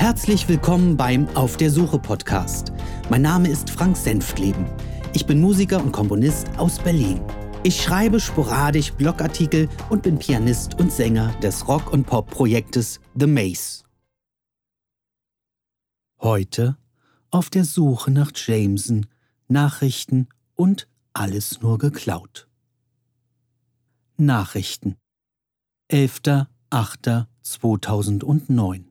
Herzlich willkommen beim Auf der Suche Podcast. Mein Name ist Frank Senftleben. Ich bin Musiker und Komponist aus Berlin. Ich schreibe sporadisch Blogartikel und bin Pianist und Sänger des Rock- und Pop-Projektes The Maze. Heute auf der Suche nach Jameson, Nachrichten und alles nur geklaut. Nachrichten 11.08.2009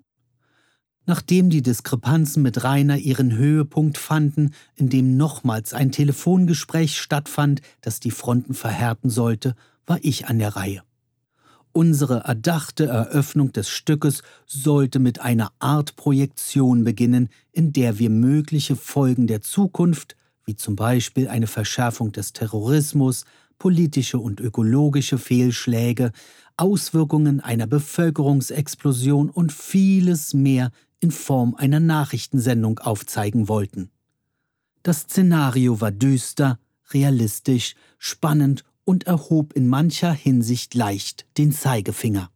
Nachdem die Diskrepanzen mit Rainer ihren Höhepunkt fanden, indem nochmals ein Telefongespräch stattfand, das die Fronten verhärten sollte, war ich an der Reihe. Unsere erdachte Eröffnung des Stückes sollte mit einer Art Projektion beginnen, in der wir mögliche Folgen der Zukunft, wie zum Beispiel eine Verschärfung des Terrorismus, politische und ökologische Fehlschläge, Auswirkungen einer Bevölkerungsexplosion und vieles mehr in Form einer Nachrichtensendung aufzeigen wollten. Das Szenario war düster, realistisch, spannend und erhob in mancher Hinsicht leicht den Zeigefinger.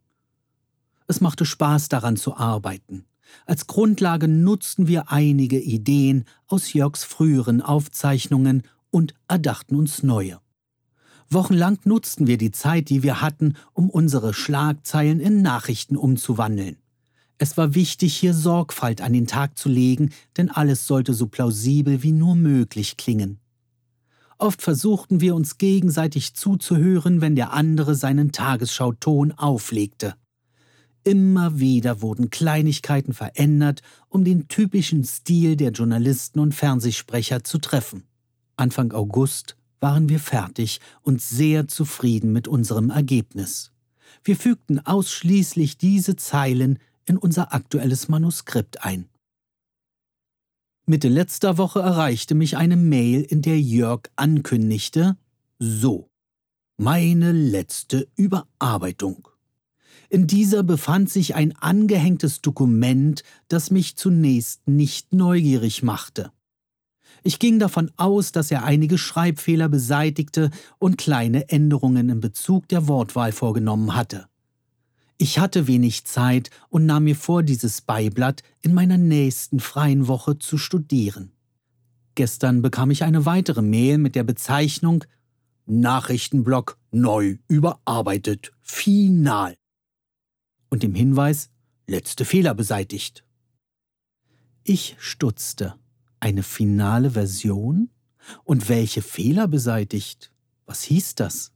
Es machte Spaß daran zu arbeiten. Als Grundlage nutzten wir einige Ideen aus Jörgs früheren Aufzeichnungen und erdachten uns neue. Wochenlang nutzten wir die Zeit, die wir hatten, um unsere Schlagzeilen in Nachrichten umzuwandeln. Es war wichtig, hier Sorgfalt an den Tag zu legen, denn alles sollte so plausibel wie nur möglich klingen. Oft versuchten wir uns gegenseitig zuzuhören, wenn der andere seinen Tagesschauton auflegte. Immer wieder wurden Kleinigkeiten verändert, um den typischen Stil der Journalisten und Fernsehsprecher zu treffen. Anfang August waren wir fertig und sehr zufrieden mit unserem Ergebnis. Wir fügten ausschließlich diese Zeilen in unser aktuelles Manuskript ein. Mitte letzter Woche erreichte mich eine Mail, in der Jörg ankündigte, so, meine letzte Überarbeitung. In dieser befand sich ein angehängtes Dokument, das mich zunächst nicht neugierig machte. Ich ging davon aus, dass er einige Schreibfehler beseitigte und kleine Änderungen in Bezug der Wortwahl vorgenommen hatte. Ich hatte wenig Zeit und nahm mir vor, dieses Beiblatt in meiner nächsten freien Woche zu studieren. Gestern bekam ich eine weitere Mail mit der Bezeichnung Nachrichtenblock neu überarbeitet, final. Und dem Hinweis letzte Fehler beseitigt. Ich stutzte. Eine finale Version? Und welche Fehler beseitigt? Was hieß das?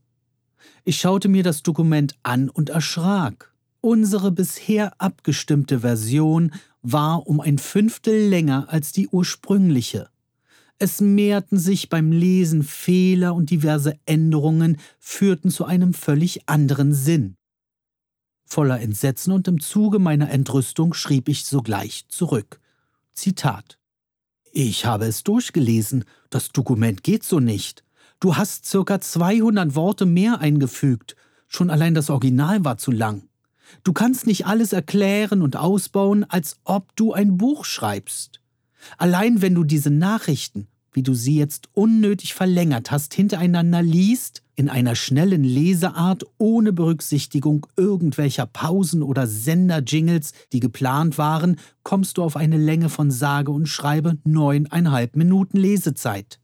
Ich schaute mir das Dokument an und erschrak. Unsere bisher abgestimmte Version war um ein Fünftel länger als die ursprüngliche. Es mehrten sich beim Lesen Fehler und diverse Änderungen führten zu einem völlig anderen Sinn. Voller Entsetzen und im Zuge meiner Entrüstung schrieb ich sogleich zurück. Zitat Ich habe es durchgelesen, das Dokument geht so nicht. Du hast circa 200 Worte mehr eingefügt. Schon allein das Original war zu lang. Du kannst nicht alles erklären und ausbauen, als ob du ein Buch schreibst. Allein wenn du diese Nachrichten, wie du sie jetzt unnötig verlängert hast, hintereinander liest, in einer schnellen Leseart ohne Berücksichtigung irgendwelcher Pausen oder Senderjingles, die geplant waren, kommst du auf eine Länge von sage und schreibe neuneinhalb Minuten Lesezeit.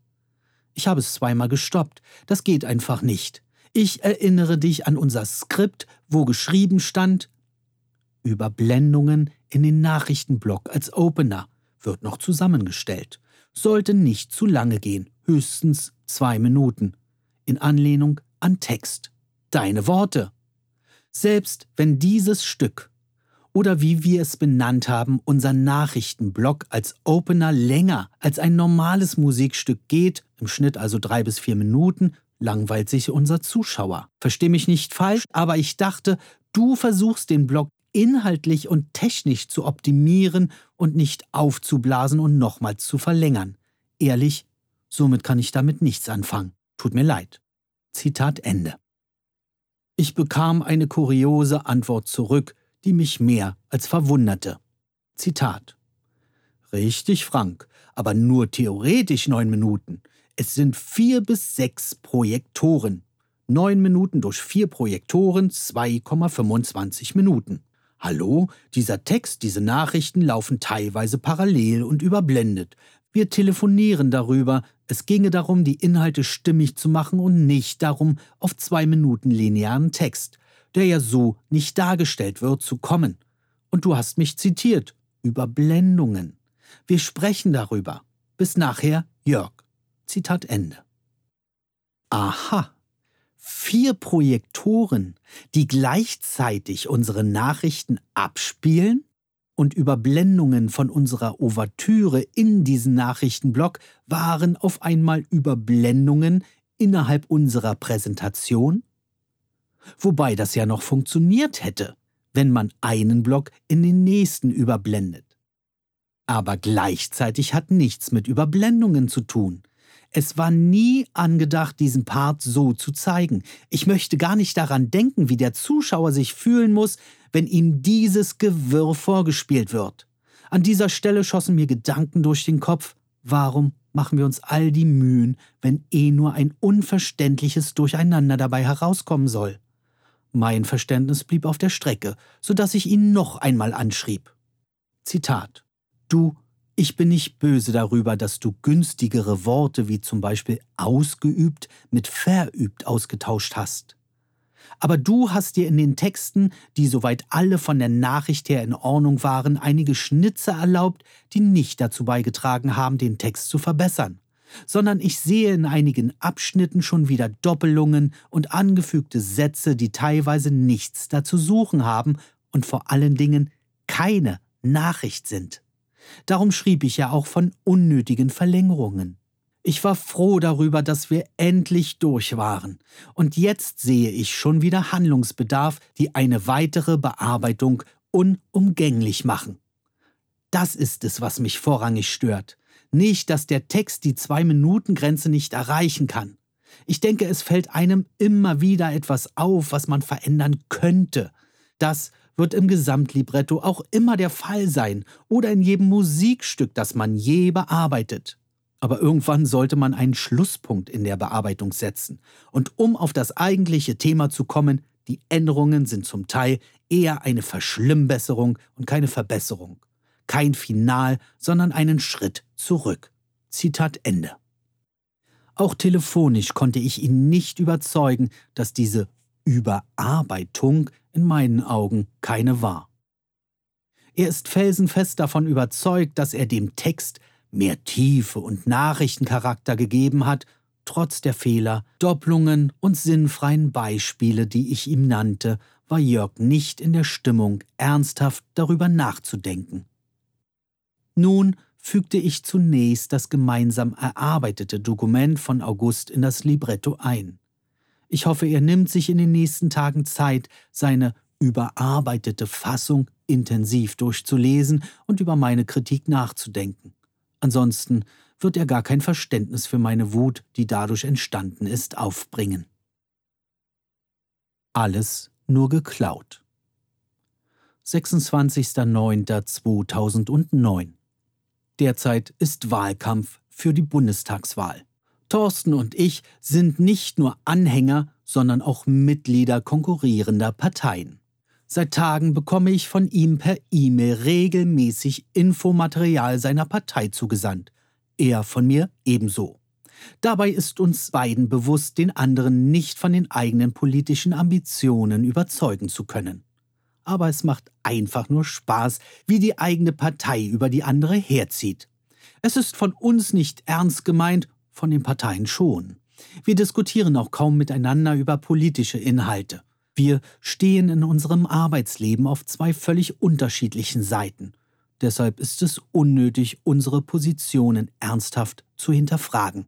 Ich habe es zweimal gestoppt. Das geht einfach nicht. Ich erinnere dich an unser Skript, wo geschrieben stand Überblendungen in den Nachrichtenblock als Opener wird noch zusammengestellt. Sollte nicht zu lange gehen, höchstens zwei Minuten. In Anlehnung an Text. Deine Worte. Selbst wenn dieses Stück oder wie wir es benannt haben, unser Nachrichtenblock als Opener länger als ein normales Musikstück geht, im Schnitt also drei bis vier Minuten, langweilt sich unser Zuschauer. Versteh mich nicht falsch, aber ich dachte, du versuchst den Block inhaltlich und technisch zu optimieren und nicht aufzublasen und nochmals zu verlängern. Ehrlich, somit kann ich damit nichts anfangen. Tut mir leid. Zitat Ende. Ich bekam eine kuriose Antwort zurück, die mich mehr als verwunderte. Zitat. Richtig, Frank, aber nur theoretisch neun Minuten. Es sind vier bis sechs Projektoren. Neun Minuten durch vier Projektoren, 2,25 Minuten. Hallo, dieser Text, diese Nachrichten laufen teilweise parallel und überblendet. Wir telefonieren darüber. Es ginge darum, die Inhalte stimmig zu machen und nicht darum, auf zwei Minuten linearen Text, der ja so nicht dargestellt wird, zu kommen. Und du hast mich zitiert. Überblendungen. Wir sprechen darüber. Bis nachher, Jörg. Zitat Ende. Aha. Vier Projektoren, die gleichzeitig unsere Nachrichten abspielen und Überblendungen von unserer Ouvertüre in diesen Nachrichtenblock waren auf einmal Überblendungen innerhalb unserer Präsentation? Wobei das ja noch funktioniert hätte, wenn man einen Block in den nächsten überblendet. Aber gleichzeitig hat nichts mit Überblendungen zu tun. Es war nie angedacht, diesen Part so zu zeigen. Ich möchte gar nicht daran denken, wie der Zuschauer sich fühlen muss, wenn ihm dieses Gewirr vorgespielt wird. An dieser Stelle schossen mir Gedanken durch den Kopf. Warum machen wir uns all die Mühen, wenn eh nur ein unverständliches Durcheinander dabei herauskommen soll? Mein Verständnis blieb auf der Strecke, so dass ich ihn noch einmal anschrieb. Zitat Du ich bin nicht böse darüber, dass du günstigere Worte wie zum Beispiel ausgeübt mit verübt ausgetauscht hast. Aber du hast dir in den Texten, die soweit alle von der Nachricht her in Ordnung waren, einige Schnitze erlaubt, die nicht dazu beigetragen haben, den Text zu verbessern, sondern ich sehe in einigen Abschnitten schon wieder Doppelungen und angefügte Sätze, die teilweise nichts dazu suchen haben und vor allen Dingen keine Nachricht sind. Darum schrieb ich ja auch von unnötigen Verlängerungen. Ich war froh darüber, dass wir endlich durch waren. Und jetzt sehe ich schon wieder Handlungsbedarf, die eine weitere Bearbeitung unumgänglich machen. Das ist es, was mich vorrangig stört. Nicht, dass der Text die Zwei-Minuten-Grenze nicht erreichen kann. Ich denke, es fällt einem immer wieder etwas auf, was man verändern könnte. Das, wird im Gesamtlibretto auch immer der Fall sein oder in jedem Musikstück, das man je bearbeitet. Aber irgendwann sollte man einen Schlusspunkt in der Bearbeitung setzen. Und um auf das eigentliche Thema zu kommen, die Änderungen sind zum Teil eher eine Verschlimmbesserung und keine Verbesserung. Kein Final, sondern einen Schritt zurück. Zitat Ende. Auch telefonisch konnte ich ihn nicht überzeugen, dass diese Überarbeitung in meinen Augen keine war. Er ist felsenfest davon überzeugt, dass er dem Text mehr Tiefe und Nachrichtencharakter gegeben hat, trotz der Fehler, Doppelungen und sinnfreien Beispiele, die ich ihm nannte, war Jörg nicht in der Stimmung, ernsthaft darüber nachzudenken. Nun fügte ich zunächst das gemeinsam erarbeitete Dokument von August in das Libretto ein. Ich hoffe, er nimmt sich in den nächsten Tagen Zeit, seine überarbeitete Fassung intensiv durchzulesen und über meine Kritik nachzudenken. Ansonsten wird er gar kein Verständnis für meine Wut, die dadurch entstanden ist, aufbringen. Alles nur geklaut. 26.09.2009 Derzeit ist Wahlkampf für die Bundestagswahl. Thorsten und ich sind nicht nur Anhänger, sondern auch Mitglieder konkurrierender Parteien. Seit Tagen bekomme ich von ihm per E-Mail regelmäßig Infomaterial seiner Partei zugesandt. Er von mir ebenso. Dabei ist uns beiden bewusst, den anderen nicht von den eigenen politischen Ambitionen überzeugen zu können. Aber es macht einfach nur Spaß, wie die eigene Partei über die andere herzieht. Es ist von uns nicht ernst gemeint von den Parteien schon. Wir diskutieren auch kaum miteinander über politische Inhalte. Wir stehen in unserem Arbeitsleben auf zwei völlig unterschiedlichen Seiten. Deshalb ist es unnötig, unsere Positionen ernsthaft zu hinterfragen.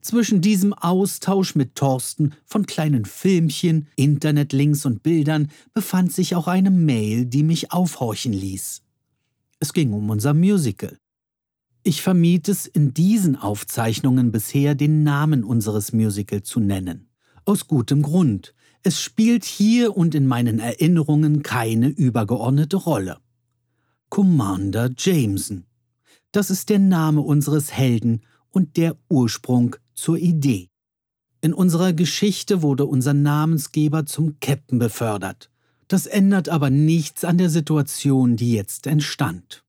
Zwischen diesem Austausch mit Thorsten von kleinen Filmchen, Internetlinks und Bildern befand sich auch eine Mail, die mich aufhorchen ließ. Es ging um unser Musical. Ich vermied es in diesen Aufzeichnungen bisher, den Namen unseres Musicals zu nennen. Aus gutem Grund. Es spielt hier und in meinen Erinnerungen keine übergeordnete Rolle. Commander Jameson. Das ist der Name unseres Helden und der Ursprung zur Idee. In unserer Geschichte wurde unser Namensgeber zum Captain befördert. Das ändert aber nichts an der Situation, die jetzt entstand.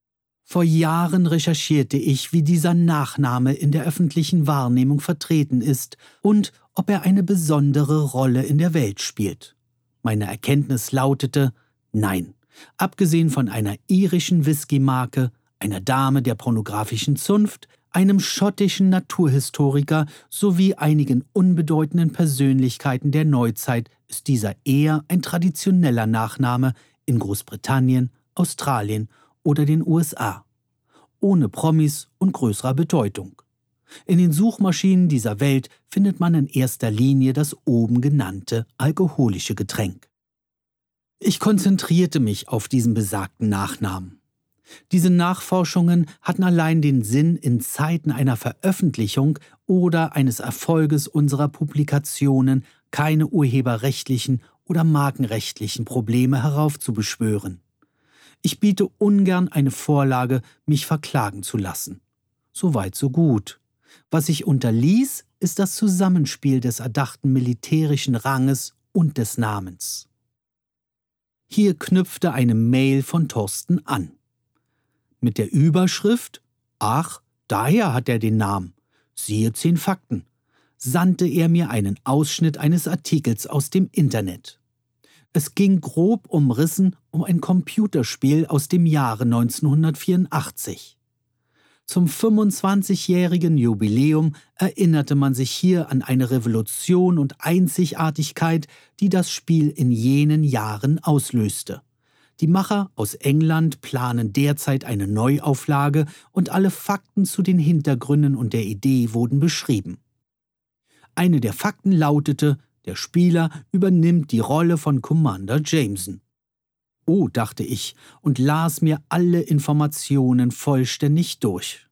Vor Jahren recherchierte ich, wie dieser Nachname in der öffentlichen Wahrnehmung vertreten ist und ob er eine besondere Rolle in der Welt spielt. Meine Erkenntnis lautete Nein. Abgesehen von einer irischen Whisky-Marke, einer Dame der pornografischen Zunft, einem schottischen Naturhistoriker sowie einigen unbedeutenden Persönlichkeiten der Neuzeit ist dieser eher ein traditioneller Nachname in Großbritannien, Australien oder den USA, ohne Promis und größerer Bedeutung. In den Suchmaschinen dieser Welt findet man in erster Linie das oben genannte alkoholische Getränk. Ich konzentrierte mich auf diesen besagten Nachnamen. Diese Nachforschungen hatten allein den Sinn, in Zeiten einer Veröffentlichung oder eines Erfolges unserer Publikationen keine urheberrechtlichen oder markenrechtlichen Probleme heraufzubeschwören. Ich biete ungern eine Vorlage, mich verklagen zu lassen. Soweit so gut. Was ich unterließ, ist das Zusammenspiel des erdachten militärischen Ranges und des Namens. Hier knüpfte eine Mail von Thorsten an. Mit der Überschrift Ach, daher hat er den Namen. Siehe zehn Fakten. sandte er mir einen Ausschnitt eines Artikels aus dem Internet. Es ging grob umrissen um ein Computerspiel aus dem Jahre 1984. Zum 25-jährigen Jubiläum erinnerte man sich hier an eine Revolution und Einzigartigkeit, die das Spiel in jenen Jahren auslöste. Die Macher aus England planen derzeit eine Neuauflage und alle Fakten zu den Hintergründen und der Idee wurden beschrieben. Eine der Fakten lautete, der Spieler übernimmt die Rolle von Commander Jameson. Oh, dachte ich und las mir alle Informationen vollständig durch.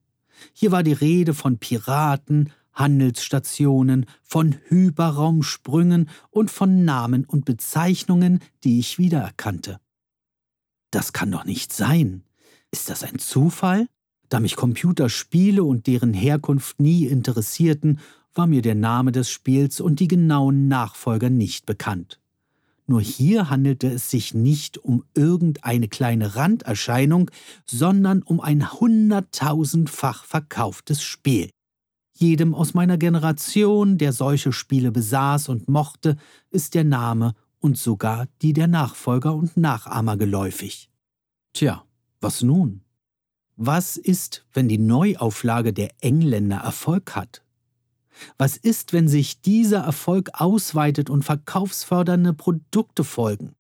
Hier war die Rede von Piraten, Handelsstationen, von Hyperraumsprüngen und von Namen und Bezeichnungen, die ich wiedererkannte. Das kann doch nicht sein. Ist das ein Zufall? Da mich Computerspiele und deren Herkunft nie interessierten, war mir der Name des Spiels und die genauen Nachfolger nicht bekannt. Nur hier handelte es sich nicht um irgendeine kleine Randerscheinung, sondern um ein hunderttausendfach verkauftes Spiel. Jedem aus meiner Generation, der solche Spiele besaß und mochte, ist der Name und sogar die der Nachfolger und Nachahmer geläufig. Tja, was nun? Was ist, wenn die Neuauflage der Engländer Erfolg hat? Was ist, wenn sich dieser Erfolg ausweitet und verkaufsfördernde Produkte folgen?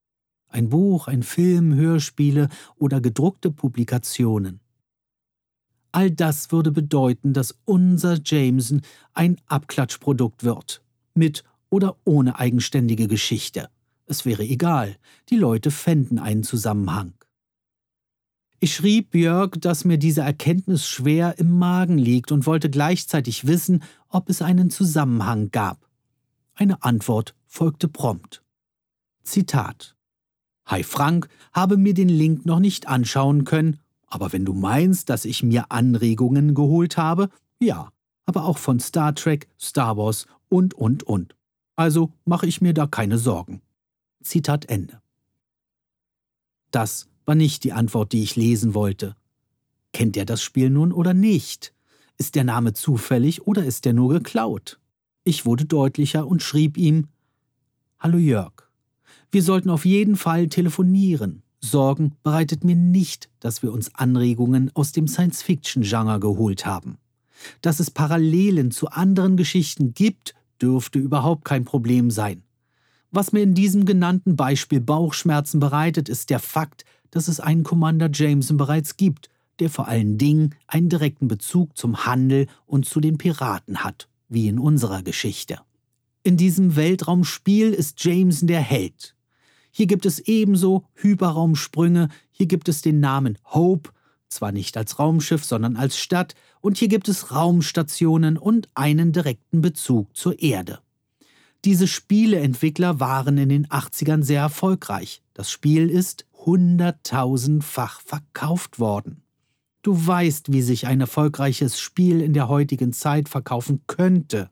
Ein Buch, ein Film, Hörspiele oder gedruckte Publikationen. All das würde bedeuten, dass unser Jameson ein Abklatschprodukt wird, mit oder ohne eigenständige Geschichte. Es wäre egal, die Leute fänden einen Zusammenhang. Ich schrieb Björk, dass mir diese Erkenntnis schwer im Magen liegt und wollte gleichzeitig wissen, ob es einen Zusammenhang gab. Eine Antwort folgte prompt. Zitat Hi Frank, habe mir den Link noch nicht anschauen können, aber wenn du meinst, dass ich mir Anregungen geholt habe, ja, aber auch von Star Trek, Star Wars und, und, und. Also mache ich mir da keine Sorgen. Zitat Ende. Das war nicht die Antwort, die ich lesen wollte. Kennt er das Spiel nun oder nicht? Ist der Name zufällig oder ist er nur geklaut? Ich wurde deutlicher und schrieb ihm Hallo Jörg, wir sollten auf jeden Fall telefonieren. Sorgen bereitet mir nicht, dass wir uns Anregungen aus dem Science-Fiction-Genre geholt haben. Dass es Parallelen zu anderen Geschichten gibt, dürfte überhaupt kein Problem sein. Was mir in diesem genannten Beispiel Bauchschmerzen bereitet, ist der Fakt, dass es einen Commander Jameson bereits gibt, der vor allen Dingen einen direkten Bezug zum Handel und zu den Piraten hat, wie in unserer Geschichte. In diesem Weltraumspiel ist Jameson der Held. Hier gibt es ebenso Hyperraumsprünge, hier gibt es den Namen Hope, zwar nicht als Raumschiff, sondern als Stadt, und hier gibt es Raumstationen und einen direkten Bezug zur Erde. Diese Spieleentwickler waren in den 80ern sehr erfolgreich. Das Spiel ist hunderttausendfach verkauft worden. Du weißt, wie sich ein erfolgreiches Spiel in der heutigen Zeit verkaufen könnte.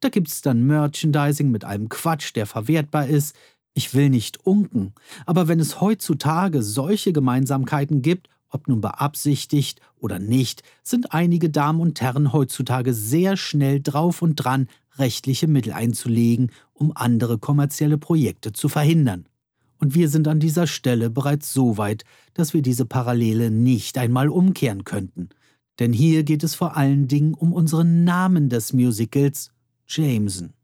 Da gibt's dann Merchandising mit allem Quatsch, der verwertbar ist. Ich will nicht unken, aber wenn es heutzutage solche Gemeinsamkeiten gibt, ob nun beabsichtigt oder nicht, sind einige Damen und Herren heutzutage sehr schnell drauf und dran, rechtliche Mittel einzulegen, um andere kommerzielle Projekte zu verhindern. Und wir sind an dieser Stelle bereits so weit, dass wir diese Parallele nicht einmal umkehren könnten. Denn hier geht es vor allen Dingen um unseren Namen des Musicals, Jameson.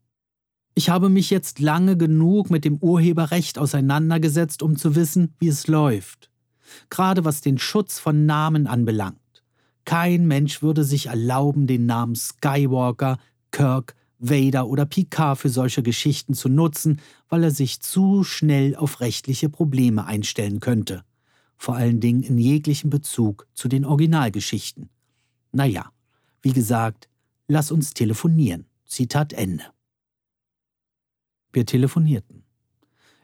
Ich habe mich jetzt lange genug mit dem Urheberrecht auseinandergesetzt, um zu wissen, wie es läuft. Gerade was den Schutz von Namen anbelangt. Kein Mensch würde sich erlauben, den Namen Skywalker, Kirk, Vader oder Picard für solche Geschichten zu nutzen, weil er sich zu schnell auf rechtliche Probleme einstellen könnte. Vor allen Dingen in jeglichem Bezug zu den Originalgeschichten. Naja, wie gesagt, lass uns telefonieren. Zitat Ende. Wir telefonierten.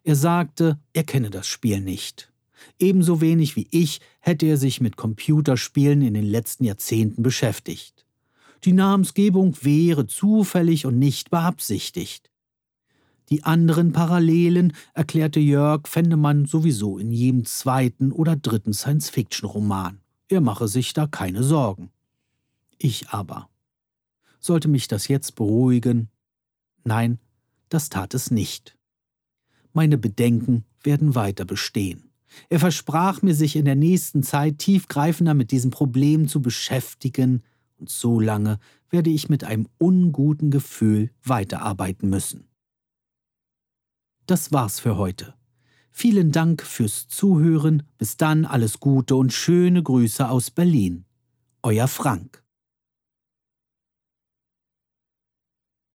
Er sagte, er kenne das Spiel nicht. Ebenso wenig wie ich hätte er sich mit Computerspielen in den letzten Jahrzehnten beschäftigt. Die Namensgebung wäre zufällig und nicht beabsichtigt. Die anderen Parallelen, erklärte Jörg, fände man sowieso in jedem zweiten oder dritten Science-Fiction-Roman. Er mache sich da keine Sorgen. Ich aber. Sollte mich das jetzt beruhigen? Nein, das tat es nicht. Meine Bedenken werden weiter bestehen. Er versprach mir, sich in der nächsten Zeit tiefgreifender mit diesem Problem zu beschäftigen, und so lange werde ich mit einem unguten Gefühl weiterarbeiten müssen. Das war's für heute. Vielen Dank fürs Zuhören. Bis dann alles Gute und schöne Grüße aus Berlin. Euer Frank.